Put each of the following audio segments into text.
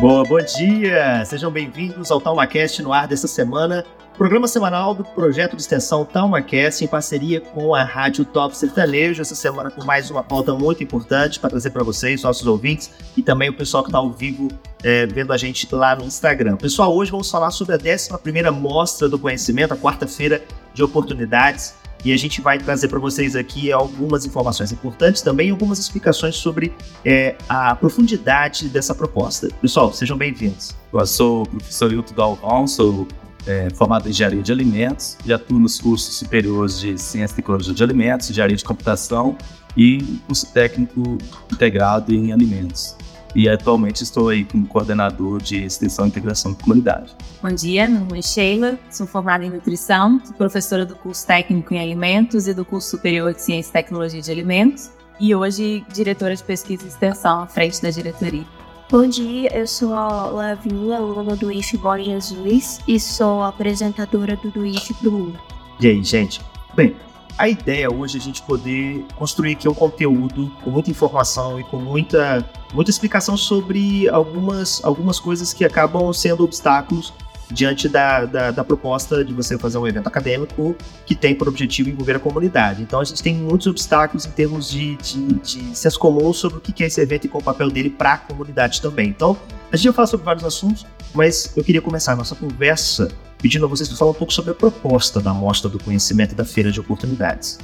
Boa, bom dia! Sejam bem-vindos ao TalmaCast no ar dessa semana, programa semanal do projeto de extensão TalmaCast em parceria com a Rádio Top Sertanejo. Essa semana com mais uma pauta muito importante para trazer para vocês, nossos ouvintes e também o pessoal que está ao vivo é, vendo a gente lá no Instagram. Pessoal, hoje vamos falar sobre a 11ª Mostra do Conhecimento, a quarta-feira de oportunidades. E a gente vai trazer para vocês aqui algumas informações importantes, também algumas explicações sobre é, a profundidade dessa proposta. Pessoal, sejam bem-vindos. Eu sou o professor Hilton Galvão, sou é, formado em engenharia de alimentos e atuo nos cursos superiores de ciência e tecnologia de alimentos, engenharia de computação e curso técnico integrado em alimentos. E atualmente estou aí como coordenador de extensão e integração da comunidade. Bom dia, meu nome é Sheila, sou formada em nutrição, professora do curso técnico em alimentos e do curso superior de ciência e tecnologia de alimentos e hoje diretora de pesquisa e extensão à frente da diretoria. Bom dia, eu sou a Lavinha, aluna do IF Bom Jesus e sou apresentadora do Do IF pro Mundo. E aí, gente? Bem, a ideia hoje é a gente poder construir aqui um conteúdo com muita informação e com muita, muita explicação sobre algumas, algumas coisas que acabam sendo obstáculos diante da, da, da, proposta de você fazer um evento acadêmico que tem por objetivo envolver a comunidade. Então a gente tem muitos obstáculos em termos de, de, de senso comum sobre o que é esse evento e qual o papel dele para a comunidade também. Então a gente vai falar sobre vários assuntos, mas eu queria começar a nossa conversa pedindo a vocês para falar um pouco sobre a proposta da Mostra do Conhecimento e da Feira de Oportunidades.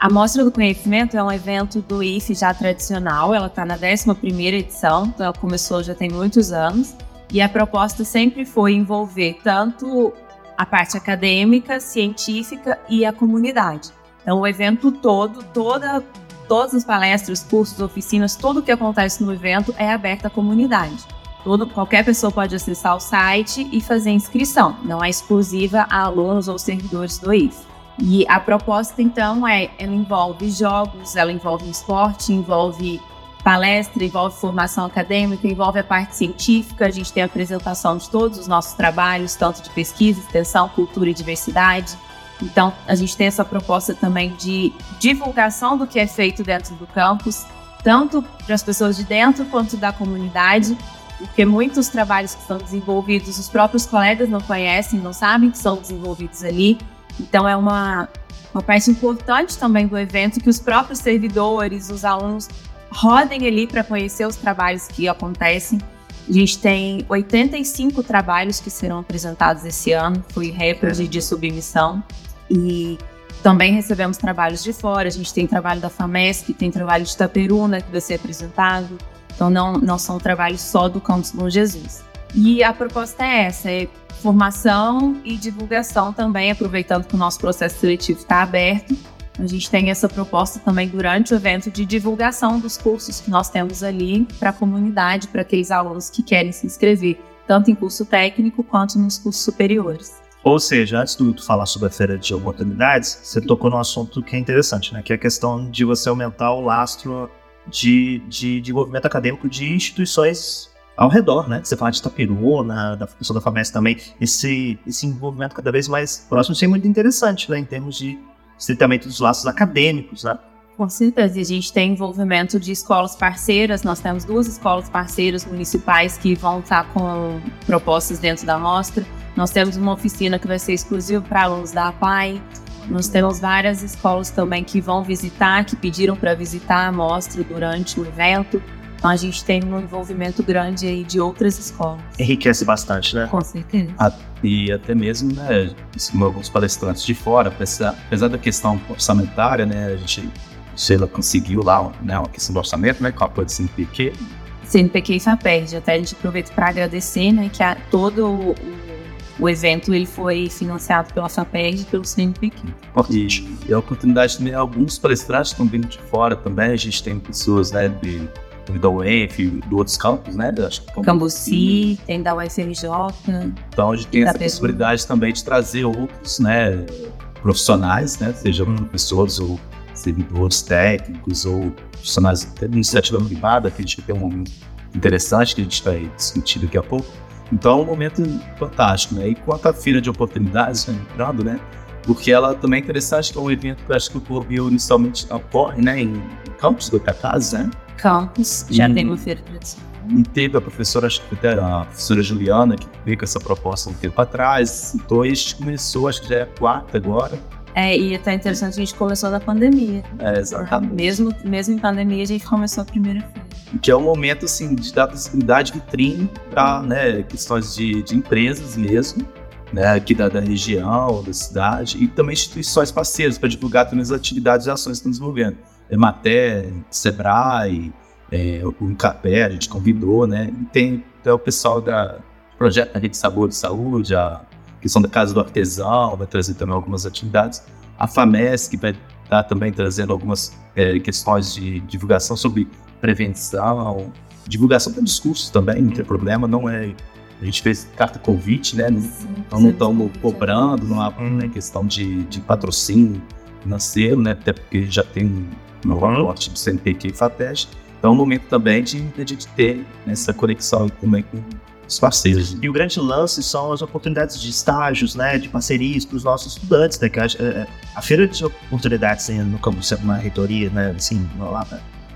A Mostra do Conhecimento é um evento do IFE já tradicional, ela está na 11ª edição, então ela começou já tem muitos anos, e a proposta sempre foi envolver tanto a parte acadêmica, científica e a comunidade. Então o evento todo, toda, todas as palestras, cursos, oficinas, tudo que acontece no evento é aberto à comunidade. Todo, qualquer pessoa pode acessar o site e fazer inscrição, não é exclusiva a alunos ou servidores do IF. E a proposta, então, é, ela envolve jogos, ela envolve esporte, envolve palestra, envolve formação acadêmica, envolve a parte científica, a gente tem a apresentação de todos os nossos trabalhos, tanto de pesquisa, extensão, cultura e diversidade. Então, a gente tem essa proposta também de divulgação do que é feito dentro do campus, tanto para as pessoas de dentro quanto da comunidade, porque muitos trabalhos que são desenvolvidos, os próprios colegas não conhecem, não sabem que são desenvolvidos ali. Então, é uma, uma parte importante também do evento que os próprios servidores, os alunos, rodem ali para conhecer os trabalhos que acontecem. A gente tem 85 trabalhos que serão apresentados esse ano, foi recorde de submissão. E também recebemos trabalhos de fora, a gente tem trabalho da FAMESP, tem trabalho de Itaperuna que vai ser apresentado. Então, não, não são trabalhos só do Campus Bom Jesus. E a proposta é essa, é formação e divulgação também, aproveitando que o nosso processo seletivo está aberto. A gente tem essa proposta também durante o evento de divulgação dos cursos que nós temos ali para a comunidade, para aqueles alunos que querem se inscrever, tanto em curso técnico quanto nos cursos superiores. Ou seja, antes do falar sobre a feira de oportunidades, você tocou num assunto que é interessante, né? Que é a questão de você aumentar o lastro de, de, de envolvimento acadêmico de instituições ao redor, né? Você fala de Itaperuna, da pessoa da FAMES também, esse, esse envolvimento cada vez mais próximo, isso é muito interessante, né? Em termos de estritamente dos laços acadêmicos, né? Com certeza, a gente tem envolvimento de escolas parceiras, nós temos duas escolas parceiras municipais que vão estar com propostas dentro da mostra. Nós temos uma oficina que vai ser exclusiva para alunos da APAI. Nós temos várias escolas também que vão visitar, que pediram para visitar a mostra durante o evento. Então a gente tem um envolvimento grande aí de outras escolas. Enriquece bastante, né? Com certeza. Ah, e até mesmo, né, alguns palestrantes de fora, apesar, apesar da questão orçamentária, né, a gente, Sheila conseguiu lá, né, uma questão do orçamento, né, com a apoio do CNPq. CNPq e FAPERD, até a gente aproveita para agradecer, né, que a, todo o, o evento ele foi financiado pela FAPERJ e pelo CNPq. E, e a oportunidade também, alguns palestrantes estão vindo de fora também, a gente tem pessoas né, de, da UEF, de outros campos, né? Cambuci, tem da UFRJ. Então a gente tem essa possibilidade também de trazer outros né, profissionais, né? Sejam hum. professores ou servidores técnicos ou profissionais de iniciativa privada, que a gente tem um momento interessante que a gente vai discutir daqui a pouco. Então é um momento fantástico, né? E quanto à feira de oportunidades, né, lembrando, né? Porque ela também é interessante, que é um evento que eu acho que o Corvio inicialmente ocorre, né? Em Campos do Cacaz, né? Campos, já e, tem uma feira tradicional. E teve a professora, a professora Juliana, que veio com essa proposta um tempo atrás. Então a gente começou, acho que já é a quarta agora. É, e até interessante, a gente começou na pandemia. É, exatamente. Mesmo, mesmo em pandemia, a gente começou a primeira feira que é um momento assim de dar visibilidade vitrine para né, questões de, de empresas mesmo, né, aqui da, da, região, da cidade, e também instituições parceiras para divulgar também as atividades e ações que estão desenvolvendo. Emater, Sebrae, é, o Incapé, a gente convidou, né? E tem até o pessoal da projeto da Rede Sabor de Saúde, a questão da Casa do Artesão, vai trazer também algumas atividades. A FAMESC vai estar também trazendo algumas é, questões de divulgação sobre prevenção, divulgação de discursos também, não tem problema, não é. A gente fez carta convite, né? Não, então não estamos cobrando, não há né, questão de, de patrocínio financeiro, né? Até porque já tem um aporte do CNPq e FAPES. Então é um momento também de, de a gente ter essa conexão também com os parceiros. E o grande lance são as oportunidades de estágios, né, de parcerias para os nossos estudantes, né, que a, a, a feira de oportunidades no campus, uma reitoria, né, assim, lá,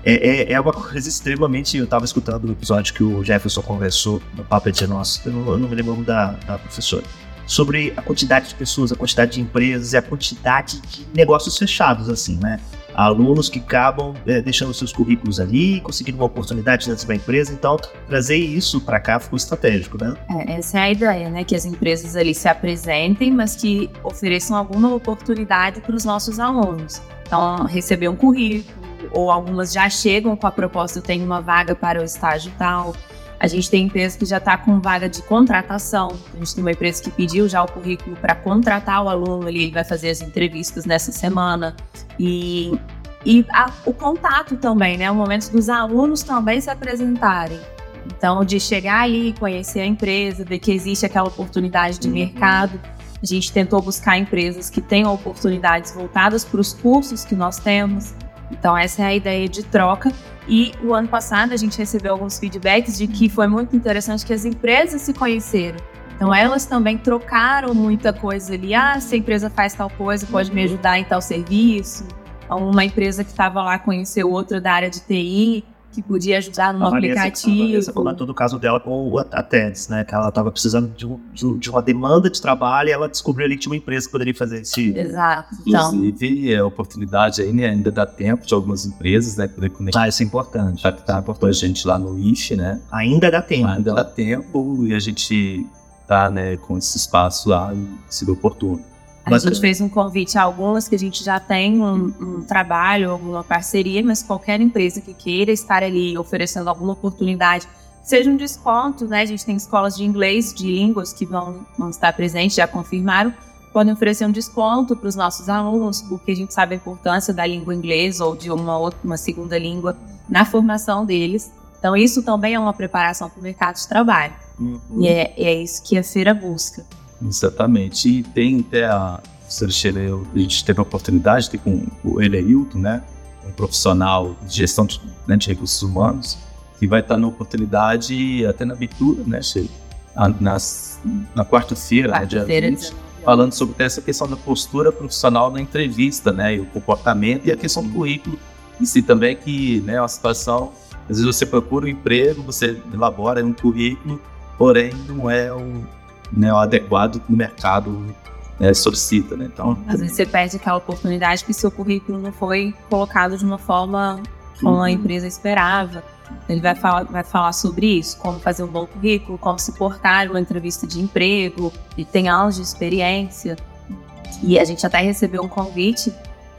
é, é, é, uma coisa extremamente. Eu estava escutando o episódio que o Jefferson conversou no Papo de Nosso, eu não, eu não me lembro da, da professora, sobre a quantidade de pessoas, a quantidade de empresas e a quantidade de negócios fechados, assim, né? Alunos que acabam é, deixando seus currículos ali, conseguindo uma oportunidade dentro da empresa, então trazer isso para cá ficou estratégico, né? É, essa é a ideia, né? Que as empresas ali se apresentem, mas que ofereçam alguma oportunidade para os nossos alunos. Então, receber um currículo, ou algumas já chegam com a proposta, eu tenho uma vaga para o estágio tal. A gente tem empresa que já está com vaga de contratação. A gente tem uma empresa que pediu já o currículo para contratar o aluno, ele vai fazer as entrevistas nessa semana. E, e a, o contato também, né? O momento dos alunos também se apresentarem. Então, de chegar ali, conhecer a empresa, ver que existe aquela oportunidade de mercado. A gente tentou buscar empresas que tenham oportunidades voltadas para os cursos que nós temos. Então, essa é a ideia de troca. E o ano passado a gente recebeu alguns feedbacks de que foi muito interessante que as empresas se conheceram. Então, elas também trocaram muita coisa ali. Ah, se a empresa faz tal coisa, pode me ajudar em tal serviço. Uma empresa que estava lá conheceu outra da área de TI que podia ajudar no a aplicativo. A Vanessa comentou do caso dela com a TEDS, né? Que ela estava precisando de, um, de, uma demanda de trabalho e ela descobriu ali que tinha uma empresa que poderia fazer esse. Exato. Então. Inclusive, a oportunidade aí, né? Ainda dá tempo de algumas empresas, né? Poder conectar. Ah, isso é importante. Já que tá importante. a gente lá no IF, né? Ainda dá tempo. Ainda dá tempo e a gente tá, né, com esse espaço lá se oportuno. A gente fez um convite a algumas que a gente já tem um, um, trabalho, alguma parceria, mas qualquer empresa que queira estar ali oferecendo alguma oportunidade, seja um desconto, né? A gente tem escolas de inglês, de línguas que vão, vão estar presentes, já confirmaram, podem oferecer um desconto para os nossos alunos, porque a gente sabe a importância da língua inglesa ou de uma outra, uma segunda língua na formação deles. Então, isso também é uma preparação para o mercado de trabalho. Uhum. E é, é isso que a feira busca. Exatamente. E tem até a a gente teve a oportunidade de ter com o Eleilton, né? Um profissional de gestão de, né, de recursos humanos, que vai estar na oportunidade até na abertura, né, Sheila? Nas, na quarta-feira, quarta né, dia 20, falando sobre essa questão da postura profissional na entrevista, né? E o comportamento e a questão do currículo em si também, que né, é uma situação. Às vezes você procura um emprego, você elabora um currículo, porém não é o né, o adequado no mercado né, solicita, né? Então, às vezes você perde aquela oportunidade que seu currículo não foi colocado de uma forma como a uhum. empresa esperava. Ele vai falar, vai falar sobre isso, como fazer um bom currículo, como se portar uma entrevista de emprego, e tem anos de experiência. E a gente até recebeu um convite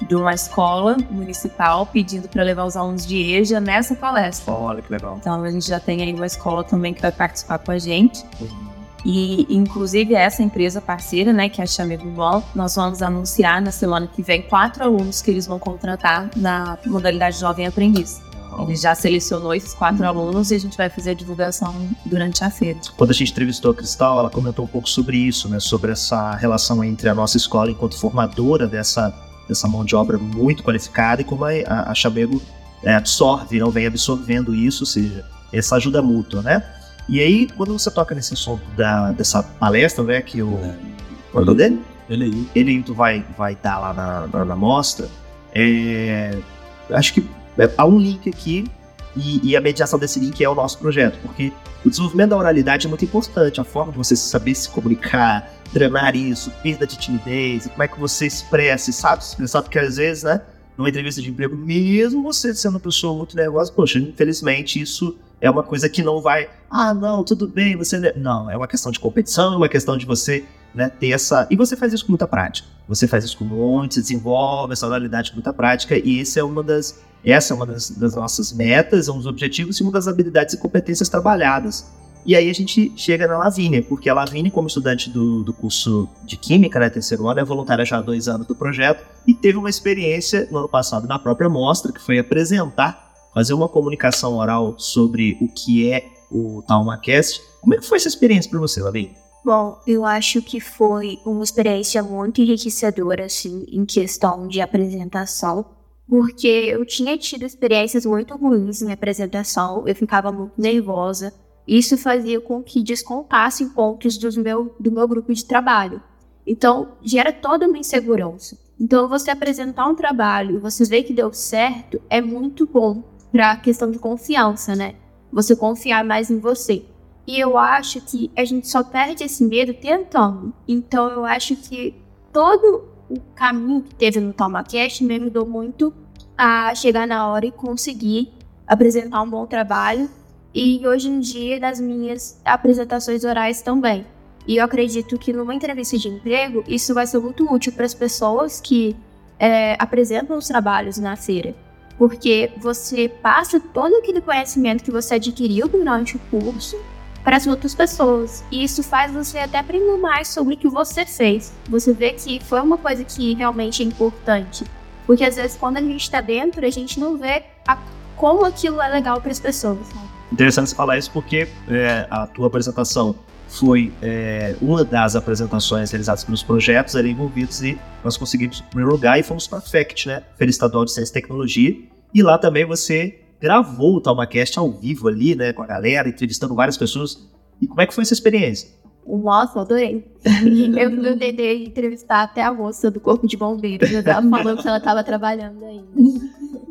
de uma escola municipal pedindo para levar os alunos de EJA nessa palestra. Olha que legal. Então a gente já tem aí uma escola também que vai participar com a gente. Uhum. E, inclusive, essa empresa parceira, né, que é a Chamego Ball, nós vamos anunciar na semana que vem quatro alunos que eles vão contratar na modalidade Jovem Aprendiz. Ele já selecionou esses quatro alunos e a gente vai fazer a divulgação durante a feira. Quando a gente entrevistou a Cristal, ela comentou um pouco sobre isso, né? Sobre essa relação entre a nossa escola enquanto formadora dessa, dessa mão de obra muito qualificada e como a, a Chamego é, absorve, não vem absorvendo isso, ou seja, essa ajuda mútua, né? E aí, quando você toca nesse assunto da, dessa palestra, né, que o. Qual é o nome dele? Ele Ele tu vai, vai dar lá na, na, na mostra. É, acho que é, há um link aqui e, e, a mediação desse link é o nosso projeto, porque o desenvolvimento da oralidade é muito importante, a forma de você saber se comunicar, treinar isso, perda de timidez, como é que você expressa, sabe se expressar, porque às vezes, né, numa entrevista de emprego, mesmo você sendo uma pessoa muito nervosa, poxa, infelizmente isso é uma coisa que não vai, ah, não, tudo bem, você. Não, é uma questão de competição, é uma questão de você né, ter essa. E você faz isso com muita prática. Você faz isso com muito, desenvolve essa oralidade com muita prática, e esse é uma das. Essa é uma das, das nossas metas, um dos objetivos e uma das habilidades e competências trabalhadas. E aí a gente chega na Lavínia, porque a Lavínia, como estudante do, do curso de Química, né, terceiro ano, é voluntária já há dois anos do projeto, e teve uma experiência no ano passado na própria mostra, que foi apresentar, fazer uma comunicação oral sobre o que é o TalmaCast. Como é que foi essa experiência para você, Lavínia? Bom, eu acho que foi uma experiência muito enriquecedora, assim, em questão de apresentação, porque eu tinha tido experiências muito ruins em apresentação, eu ficava muito nervosa. Isso fazia com que descontassem pontos do meu, do meu grupo de trabalho. Então, gera toda uma insegurança. Então, você apresentar um trabalho e você ver que deu certo é muito bom para a questão de confiança, né? Você confiar mais em você. E eu acho que a gente só perde esse medo tentando. Então eu acho que todo o caminho que teve no TomaCast me ajudou muito a chegar na hora e conseguir apresentar um bom trabalho. E hoje em dia, nas minhas apresentações orais também. E eu acredito que numa entrevista de emprego, isso vai ser muito útil para as pessoas que é, apresentam os trabalhos na feira. Porque você passa todo aquele conhecimento que você adquiriu durante o curso para as outras pessoas. E isso faz você até aprender mais sobre o que você fez. Você vê que foi uma coisa que realmente é importante. Porque às vezes quando a gente está dentro, a gente não vê a, como aquilo é legal para as pessoas. Interessante você falar isso porque é, a tua apresentação foi é, uma das apresentações realizadas pelos projetos ali envolvidos e nós conseguimos o primeiro lugar e fomos para a FECT, né? Feira Estadual de Ciência e Tecnologia. E lá também você gravou o TalmaCast ao vivo ali, né, com a galera, entrevistando várias pessoas. E como é que foi essa experiência? Nossa, adorei. eu, eu tentei entrevistar até a moça do Corpo de Bombeiros. Eu tava falando que ela estava trabalhando ainda.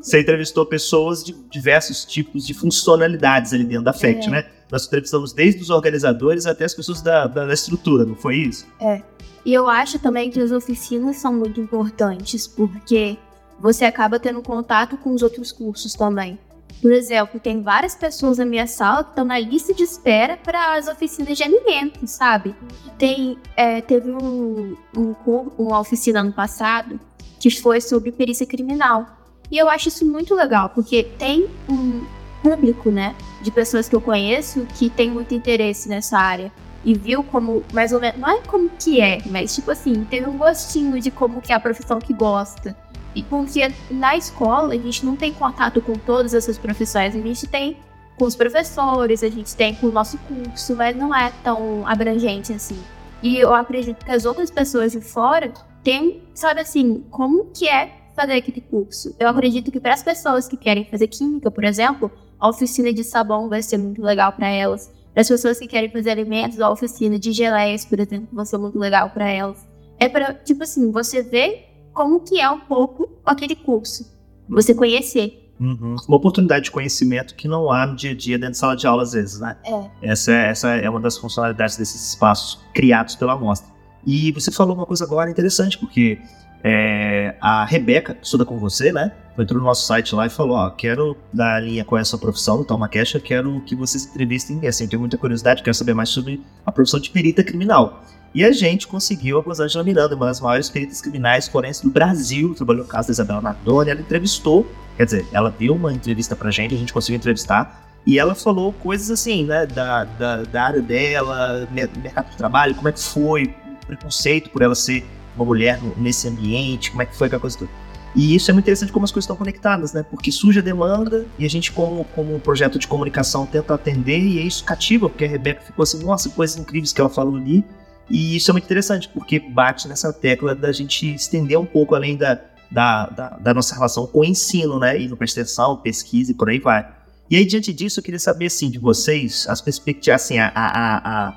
Você entrevistou pessoas de diversos tipos de funcionalidades ali dentro da FECT, é. né? Nós entrevistamos desde os organizadores até as pessoas da, da, da estrutura, não foi isso? É. E eu acho também que as oficinas são muito importantes, porque você acaba tendo contato com os outros cursos também. Por exemplo, tem várias pessoas na minha sala que estão na lista de espera para as oficinas de alimentos, sabe? Tem, é, teve um, um, uma oficina ano passado que foi sobre perícia criminal. E eu acho isso muito legal, porque tem um público, né, de pessoas que eu conheço que tem muito interesse nessa área e viu como mais ou menos, não é como que é, mas tipo assim, teve um gostinho de como que é a profissão que gosta. E porque na escola a gente não tem contato com todas essas profissões, a gente tem com os professores, a gente tem com o nosso curso, mas não é tão abrangente assim. E eu acredito que as outras pessoas de fora têm, sabe assim, como que é fazer aquele curso. Eu acredito que para as pessoas que querem fazer química, por exemplo, a oficina de sabão vai ser muito legal para elas. Para as pessoas que querem fazer alimentos, a oficina de geleias, por exemplo, vai ser muito legal para elas. É para, tipo assim, você ver como que é um pouco aquele curso. Você conhecer. Uhum. Uma oportunidade de conhecimento que não há no dia a dia dentro de sala de aula, às vezes, né? É. Essa, essa é uma das funcionalidades desses espaços criados pela amostra. E você falou uma coisa agora interessante, porque é, a Rebeca, que estuda com você, né? Entrou no nosso site lá e falou: Ó, quero dar linha com essa profissão do Toma Cash, quero que vocês entrevistem. E assim, tenho muita curiosidade, quero saber mais sobre a profissão de perita criminal. E a gente conseguiu a Rosângela Miranda, uma das maiores peritas criminais forenses do Brasil, trabalhou no caso da Isabela Nardoni, ela entrevistou, quer dizer, ela deu uma entrevista pra gente, a gente conseguiu entrevistar, E ela falou coisas assim, né, da, da, da área dela, mercado de trabalho, como é que foi, preconceito por ela ser uma mulher nesse ambiente, como é que foi aquela coisa toda. E isso é muito interessante como as coisas estão conectadas, né? Porque surge a demanda e a gente, como, como um projeto de comunicação, tenta atender e é isso cativa, porque a Rebeca ficou assim, nossa, coisas incríveis que ela falou ali. E isso é muito interessante, porque bate nessa tecla da gente estender um pouco além da, da, da, da nossa relação com o ensino, né? E no extensão, pesquisa e por aí vai. E aí, diante disso, eu queria saber, assim, de vocês, as perspectivas, assim, a, a, a,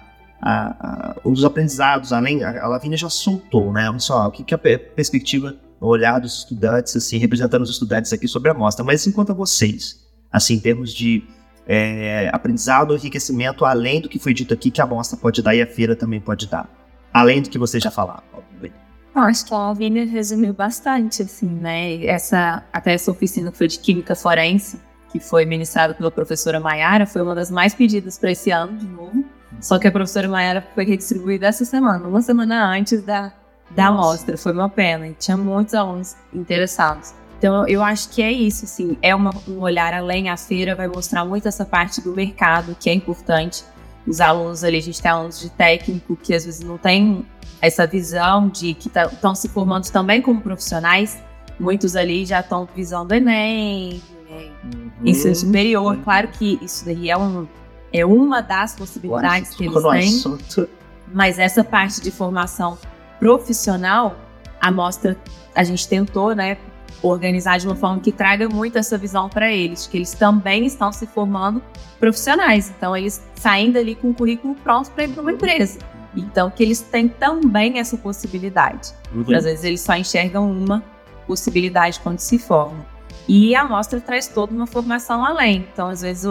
a, os aprendizados, além, a Lavínia já soltou, né? Olha só, o que, que a perspectiva, o olhar dos estudantes, assim, representando os estudantes aqui sobre a mostra, mas enquanto a vocês, assim, em termos de é, aprendizado, enriquecimento, além do que foi dito aqui, que a mostra pode dar e a feira também pode dar, além do que vocês já falaram, obviamente. Acho que a Alvina resumiu bastante, assim, né? Essa, até essa oficina que foi de Química Forense, que foi ministrada pela professora Maiara, foi uma das mais pedidas para esse ano, de novo. Só que a professora Maiara foi redistribuída essa semana, uma semana antes da, da mostra. Foi uma pena, e tinha muitos alunos interessados. Então, eu acho que é isso, assim, é uma, um olhar além. A feira vai mostrar muito essa parte do mercado, que é importante. Os alunos ali, a gente tem alunos de técnico que às vezes não tem essa visão de que estão tá, se formando também como profissionais. Muitos ali já estão visando Enem, uhum. ensino superior. Claro que isso daí é, um, é uma das possibilidades que eles têm. Mas essa parte de formação profissional, a mostra, a gente tentou, né, organizar de uma forma que traga muito essa visão para eles, que eles também estão se formando profissionais. Então, eles saindo ali com o currículo pronto para ir para uma empresa. Então, que eles têm também essa possibilidade. Uhum. Às vezes, eles só enxergam uma possibilidade quando se formam. E a amostra traz toda uma formação além. Então, às vezes,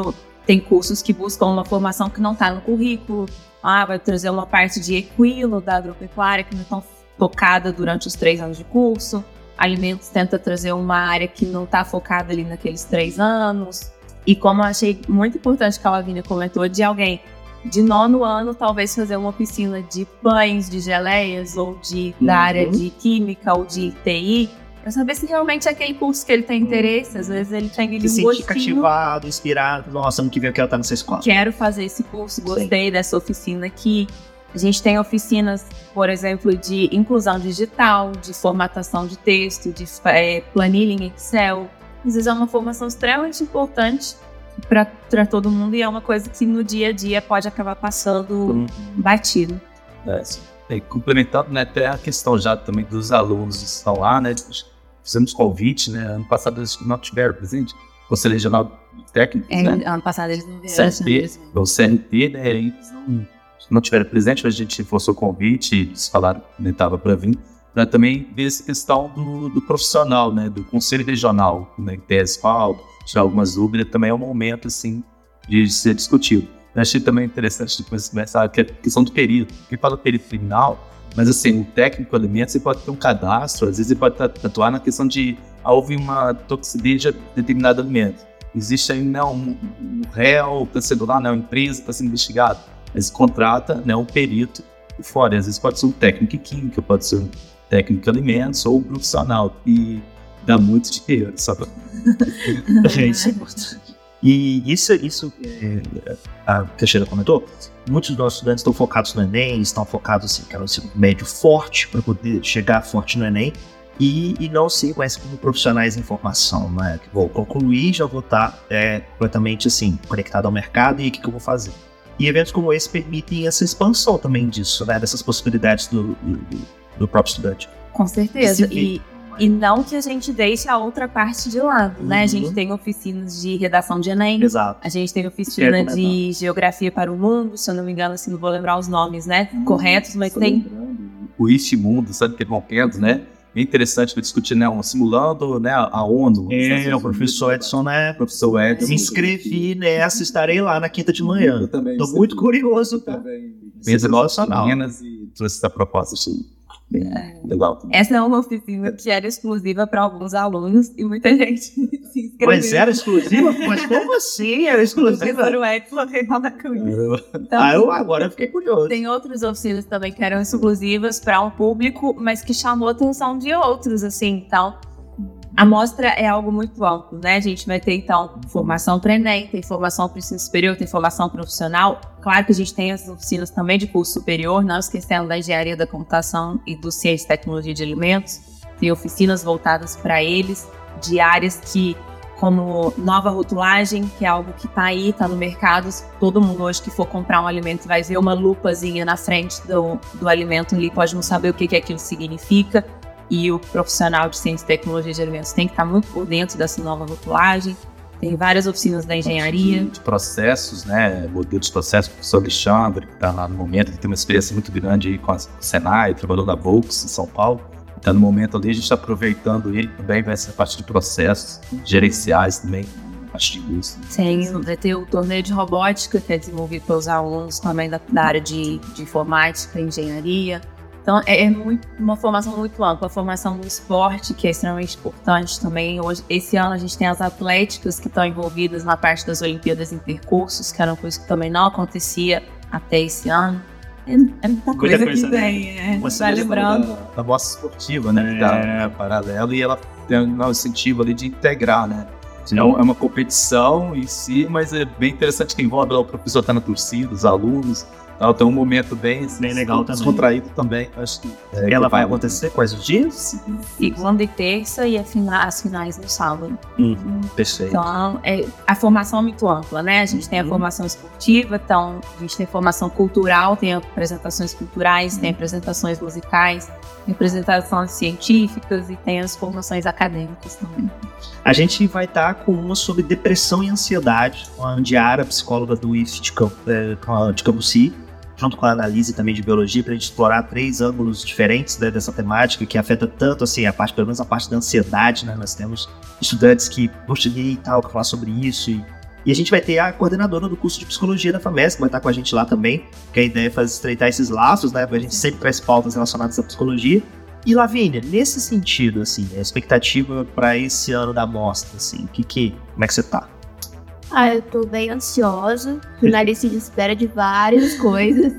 tem cursos que buscam uma formação que não está no currículo. Ah, vai trazer uma parte de equilo da agropecuária que não é tão focada durante os três anos de curso. Alimentos tenta trazer uma área que não está focada ali naqueles três anos. E como eu achei muito importante que a Lavínia comentou, de alguém de nono ano, talvez fazer uma oficina de pães, de geleias, ou de, da uhum. área de química ou de TI, para saber se realmente é aquele curso que ele tem interesse. Às vezes ele tem ali um gostinho. cativado, inspirado. Nossa, ano que vem eu quero estar nessa escola. Quero fazer esse curso, gostei Sim. dessa oficina aqui. A gente tem oficinas, por exemplo, de inclusão digital, de formatação de texto, de é, planilha em Excel. Às vezes é uma formação extremamente importante para todo mundo e é uma coisa que no dia a dia pode acabar passando uhum. batido. É, e complementando né, até a questão já também dos alunos que estão lá, né? Fizemos convite, né? Ano passado eles não tiveram presente. Conselho Regional Técnico. É, né? Ano passado eles não vieram. CRT, o CRT, né? Eles não, não tiveram presente, mas a gente forçou o convite, eles falaram que estava para vir para também ver essa questão do, do, profissional, né, do conselho regional, né, que tem asfalto, tirar algumas dúvidas, também é um momento, assim, de ser discutido. Eu achei também interessante depois começar que é a questão do período, que fala período criminal, mas assim, o técnico alimento, você pode ter um cadastro, às vezes você pode atuar na questão de ah, houve uma toxicidade de determinado alimento. Existe aí né, um, um réu, está sendo lá, né, uma empresa está sendo investigada. Mas contrata né, um perito fora. Às vezes pode ser um técnico químico, pode ser um técnico de alimentos ou profissional. E dá muito dinheiro, sabe? isso é. E isso, isso é, a Teixeira comentou, muitos dos nossos estudantes estão focados no Enem, estão focados assim, querem ensino médio forte para poder chegar forte no Enem e, e não se reconhecem como profissionais em formação, né? Vou concluir, já vou estar é, completamente assim, conectado ao mercado e o que, que eu vou fazer. E eventos como esse permitem essa expansão também disso, né? Dessas possibilidades do, do, do próprio estudante. Com certeza. E, e não que a gente deixe a outra parte de lado, uhum. né? A gente uhum. tem oficinas de redação de Enem. Exato. A gente tem oficina de geografia para o mundo, se eu não me engano, assim, não vou lembrar os nomes, né? Uhum. Corretos, mas tem. O East Mundo, sabe, interrompendo, né? Bem interessante para discutir, né? Um, simulando né, a ONU. É, o professor Edson, né? Professor Edson. Me inscrevi nessa, estarei lá na quinta de manhã. Eu também. Tô muito curioso. Também. Bem emocional. E trouxe essa proposta, assim. É, legal. Essa é uma oficina que era exclusiva para alguns alunos e muita gente se inscreveu. Mas era exclusiva? Mas como assim era exclusiva? Para o Edson Reinaldo Cunha. Então, ah, eu agora fiquei curioso. Tem outras oficinas também que eram exclusivas para um público, mas que chamou a atenção de outros, assim. Então, A mostra é algo muito amplo, né? A gente vai ter, então, formação para Enem, tem formação para ensino superior, tem formação profissional. Claro que a gente tem as oficinas também de curso superior, não esquecendo da engenharia da computação e do ciência e tecnologia de alimentos. Tem oficinas voltadas para eles, de áreas que como nova rotulagem, que é algo que está aí, está no mercado. Todo mundo hoje que for comprar um alimento vai ver uma lupazinha na frente do, do alimento ali, pode não saber o que, que aquilo significa. E o profissional de ciência e tecnologia de alimentos tem que estar muito por dentro dessa nova rotulagem. Tem várias oficinas da engenharia. De, de processos, né? Modelo de processos, o professor Alexandre, que está lá no momento, que tem uma experiência muito grande aí com a Senai, trabalhou na Volks em São Paulo. Então, no momento ali, a gente está aproveitando ele também, vai ser a parte de processos gerenciais também. Acho que isso. Sim, vai ter o torneio de robótica, que é desenvolvido pelos alunos também da, da área de, de informática, engenharia. Então, é, é muito, uma formação muito ampla. A formação no esporte, que é extremamente importante também. Hoje, esse ano, a gente tem as atléticas que estão envolvidas na parte das Olimpíadas em percursos, que era uma coisa que também não acontecia até esse ano. É, é muita coisa, coisa que vem, é. Vai lembrando. Da, da bossa esportiva, né? Que tá é. paralelo e ela tem um incentivo ali de integrar, né? É, é uma competição em si, mas é bem interessante que envolve o professor estar tá na torcida, os alunos, então, tem um momento bem, bem legal também. descontraído também. Acho que é, ela vai acontecer quais os dias? Segunda e terça e as finais no sábado. Uhum, perfeito. Então, é, a formação é muito ampla, né? A gente tem a uhum. formação esportiva, então a gente tem formação cultural, tem apresentações culturais, uhum. tem apresentações musicais, tem apresentações científicas e tem as formações acadêmicas também. A gente vai estar com uma sobre depressão e ansiedade, com a Andiara, psicóloga do IF de, é, de Cambuci junto com a análise também de biologia, para a gente explorar três ângulos diferentes né, dessa temática que afeta tanto assim a parte, pelo menos a parte da ansiedade, né? Nós temos estudantes que gostam e tal, que falar sobre isso e, e a gente vai ter a coordenadora do curso de psicologia da FAMES, que vai estar com a gente lá também, que a ideia é fazer estreitar esses laços, né? A gente sempre traz pautas relacionadas à psicologia. E Lavínia, nesse sentido, assim, a expectativa para esse ano da mostra, assim, que que, como é que você tá? Ah, eu tô bem ansiosa, na lista de espera de várias coisas.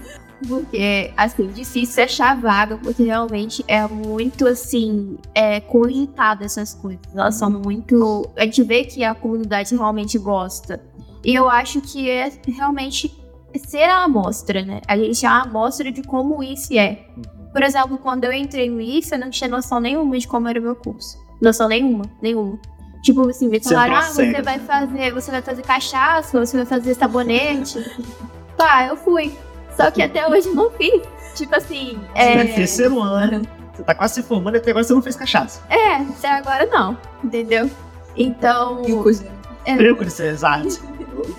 Porque, assim, difícil achar vaga, porque realmente é muito, assim, é, corritada essas coisas. Elas são muito. A gente vê que a comunidade realmente gosta. E eu acho que é realmente ser a amostra, né? A gente é a amostra de como isso é. Por exemplo, quando eu entrei no IF, eu não tinha noção nenhuma de como era o meu curso. Noção nenhuma, nenhuma. Tipo assim, me falaram, ah, você vai fazer, você vai fazer cachaça, você vai fazer sabonete. tá, eu fui. Só que até hoje não fiz. Tipo assim. É... terceiro ano. Você tá quase se formando e até agora você não fez cachaça. É, até agora não. Entendeu? Então. E. É. exato.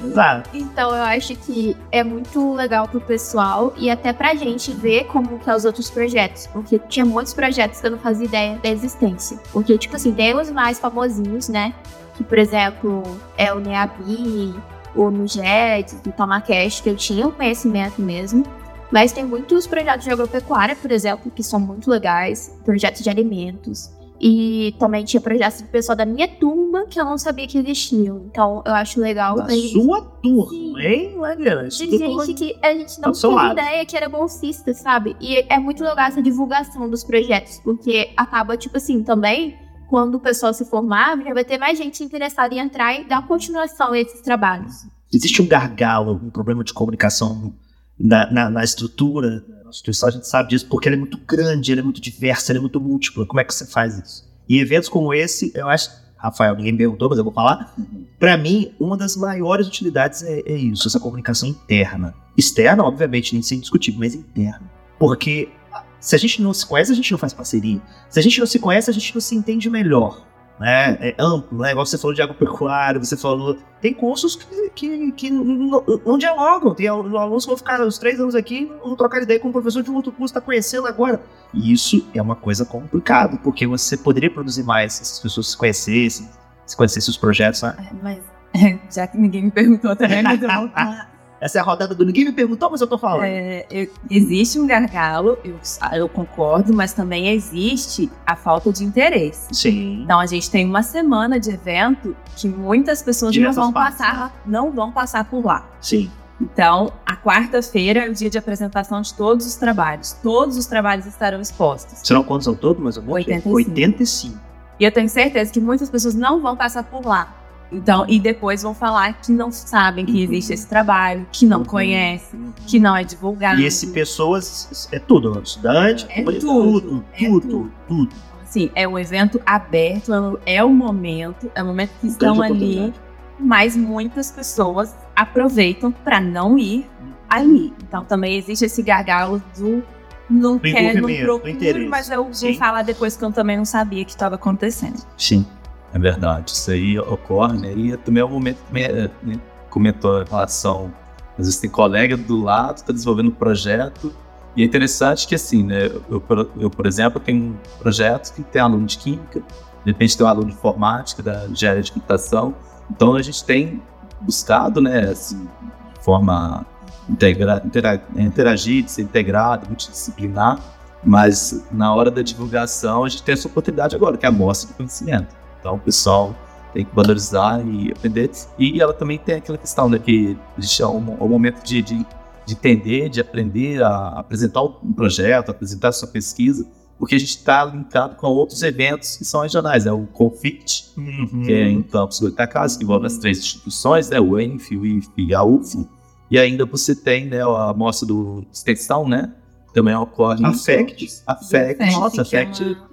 Exato. Então eu acho que é muito legal pro pessoal e até pra gente ver como que é os outros projetos. Porque tinha muitos projetos que eu não fazia ideia da existência. Porque, tipo assim, tem os mais famosinhos, né? Que, por exemplo, é o NEABI, o NUGET, o TomaCast, que eu tinha o conhecimento mesmo. Mas tem muitos projetos de agropecuária, por exemplo, que são muito legais, projetos de alimentos. E também tinha projetos do pessoal da minha turma que eu não sabia que existiam. Então eu acho legal. Da sua turma, hein, Mariana? De gente que a gente não tinha ideia que era bolsista, sabe? E é muito legal essa divulgação dos projetos, porque acaba, tipo assim, também, quando o pessoal se formar, já vai ter mais gente interessada em entrar e dar continuação a esses trabalhos. Existe um gargalo, um problema de comunicação na, na, na estrutura a instituição, a gente sabe disso, porque ela é muito grande, ela é muito diversa, ela é muito múltipla. Como é que você faz isso? E eventos como esse, eu acho. Rafael, ninguém me perguntou, mas eu vou falar. Para mim, uma das maiores utilidades é, é, isso, essa comunicação interna. Externa, obviamente, nem sem discutir, mas interna. Porque se a gente não se conhece, a gente não faz parceria. Se a gente não se conhece, a gente não se entende melhor né? É amplo, né? Igual você falou de agropecuário, você falou. Tem cursos que, que, que não, não dialogam. Tem alunos que vão ficar os três anos aqui, vão trocar ideia com um professor de um outro curso, está conhecendo agora. E isso é uma coisa complicada, porque você poderia produzir mais se as pessoas se conhecessem, se conhecessem os projetos, né? Mas, já que ninguém me perguntou também, mas eu vou essa é a rodada do ninguém me perguntou, mas eu tô falando. É, eu, existe um gargalo, eu, eu, concordo, mas também existe a falta de interesse. Sim. Então a gente tem uma semana de evento que muitas pessoas não vão partes, passar, né? não vão passar por lá. Sim. Então, a quarta-feira é o dia de apresentação de todos os trabalhos. Todos os trabalhos estarão expostos. Serão quantos ao todo, mais ou menos? 85. 85. E eu tenho certeza que muitas pessoas não vão passar por lá. Então, e depois vão falar que não sabem que existe esse trabalho, que não conhecem, que não é divulgado. E esse pessoas é tudo, estudante, É tudo, tudo, tudo, é tudo, tudo. tudo. Assim, é um evento aberto, é o- é momento, é o momento que estão ali, mas muitas pessoas aproveitam para não ir ali. Então também existe esse gargalo do não Do quer, não procuro, mas eu vou Sim. falar depois que eu também não sabia que estava acontecendo. Sim, é verdade. Isso aí ocorre, né? E também é o momento que comentou em relação. Às vezes tem colega do lado, está desenvolvendo um projeto. E é interessante que, assim, né? Eu, eu, por exemplo, tenho um projeto que tem aluno de química, de repente tem um aluno de informática, da engenharia de computação. Então a gente tem buscado, né, assim, de forma integra, intera, interagir, de ser integrado, multidisciplinar. Mas na hora da divulgação, a gente tem essa oportunidade agora, que é a mostra de conhecimento. Então o pessoal tem que valorizar e aprender. E ela também tem aquela questão, né, que a gente é um, é um momento de, de, de entender, de aprender a apresentar um projeto, apresentar a sua pesquisa, porque a gente está linkado com outros eventos que são regionais, né? O Confit, que é em Campos Goitacazes, que envolve as três instituições, né? O ENF, o IF e a UF. E ainda você tem né, a mostra do extensão, né? Também ocorre A em FECT. Campos. A FECT. Nossa, a que é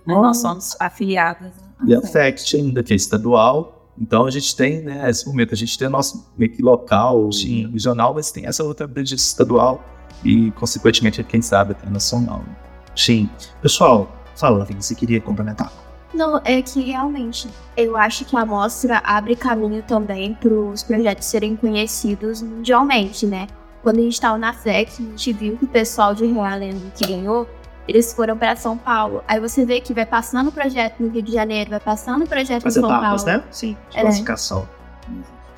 uma- Nós somos afiliadas. E a FECT. Ainda, que é estadual. Então a gente tem, né, esse momento, a gente tem nosso meio que local, Sim. regional, mas tem essa outra abrangência estadual e, consequentemente, quem sabe, até nacional. né? Sim. Pessoal, fala, Vini, você queria complementar? Não, é que realmente eu acho que a mostra abre caminho também para os projetos serem conhecidos mundialmente, né? Quando a gente estava na FLEX, a gente viu que o pessoal de Realengo que ganhou, eles foram para São Paulo. Aí você vê que vai passando o projeto no Rio de Janeiro, vai passando o projeto As em São etapas, Paulo. né? Sim, de É. classificação.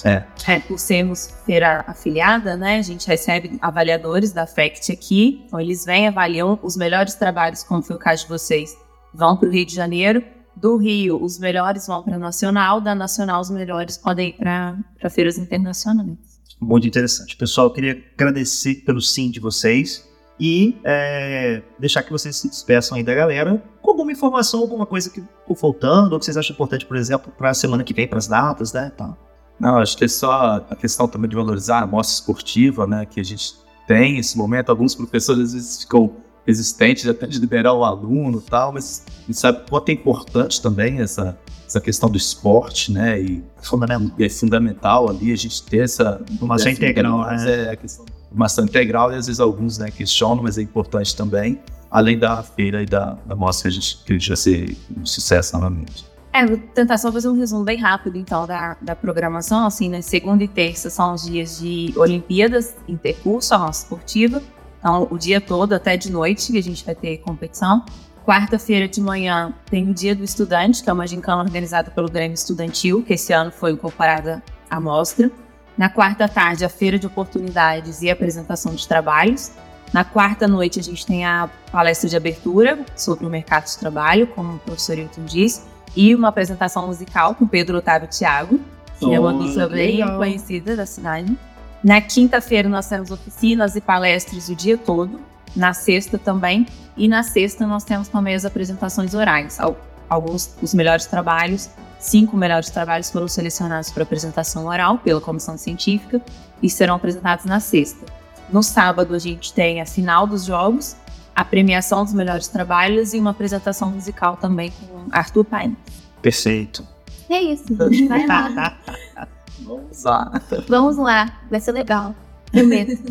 É, É, por sermos feira afiliada, né, a gente recebe avaliadores da FECT aqui, então eles vêm, avaliam os melhores trabalhos, como foi o caso de vocês, vão para o Rio de Janeiro, do Rio os melhores vão para a Nacional, da Nacional os melhores podem ir para feiras internacionais. Muito interessante. Pessoal, eu queria agradecer pelo sim de vocês e é, deixar que vocês se despeçam aí da galera com alguma informação, alguma coisa que ficou faltando, ou que vocês acham importante, por exemplo, para a semana que vem, para as datas, né? Tá. Não, acho que é só a questão também de valorizar a mostra esportiva, né? Que a gente tem esse momento. Alguns professores às vezes ficam resistentes até de liberar o aluno e tal, mas a gente sabe o quanto é importante também essa, essa questão do esporte, né? E, Fundamental. e é fundamental ali a gente ter essa Formação integral, né? É a questão formação integral e às vezes alguns né, questionam, mas é importante também, além da feira e da, da mostra que a gente que vai ser um sucesso novamente. É, vou tentar só fazer um resumo bem rápido, então, da, da programação. Assim, né? Segunda e terça são os dias de Olimpíadas, intercurso, a nossa esportiva. Então, o dia todo, até de noite, que a gente vai ter competição. Quarta-feira de manhã tem o Dia do Estudante, que é uma gincana organizada pelo Grêmio Estudantil, que esse ano foi incorporada à mostra. Na quarta tarde, a feira de oportunidades e apresentação de trabalhos. Na quarta noite, a gente tem a palestra de abertura sobre o mercado de trabalho, como o professor Hilton disse e uma apresentação musical com Pedro Otávio Thiago, que é uma Oh, dupla bem conhecida da cidade. Na quinta-feira nós temos oficinas e palestras o dia todo, na sexta também, e na sexta nós temos também as apresentações orais. Al- Alguns dos melhores trabalhos, cinco melhores trabalhos foram selecionados para apresentação oral pela comissão científica e serão apresentados na sexta. No sábado a gente tem a final dos jogos, a premiação dos melhores trabalhos e uma apresentação musical também com Arthur Paine. Perfeito. É isso, vai lá. Vamos lá. Vamos lá, vai ser legal. Prometo.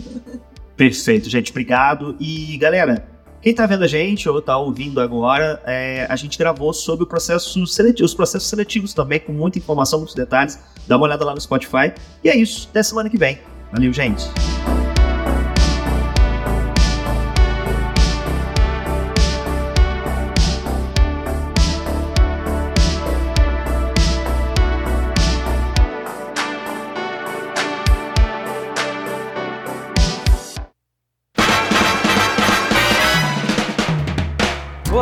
Perfeito, gente. Obrigado. E, galera, quem tá vendo a gente ou tá ouvindo agora, é, a gente gravou sobre processo seletivo, os processos seletivos também, com muita informação, muitos detalhes. Dá uma olhada lá no Spotify. E é isso. Até semana que vem. Valeu, gente.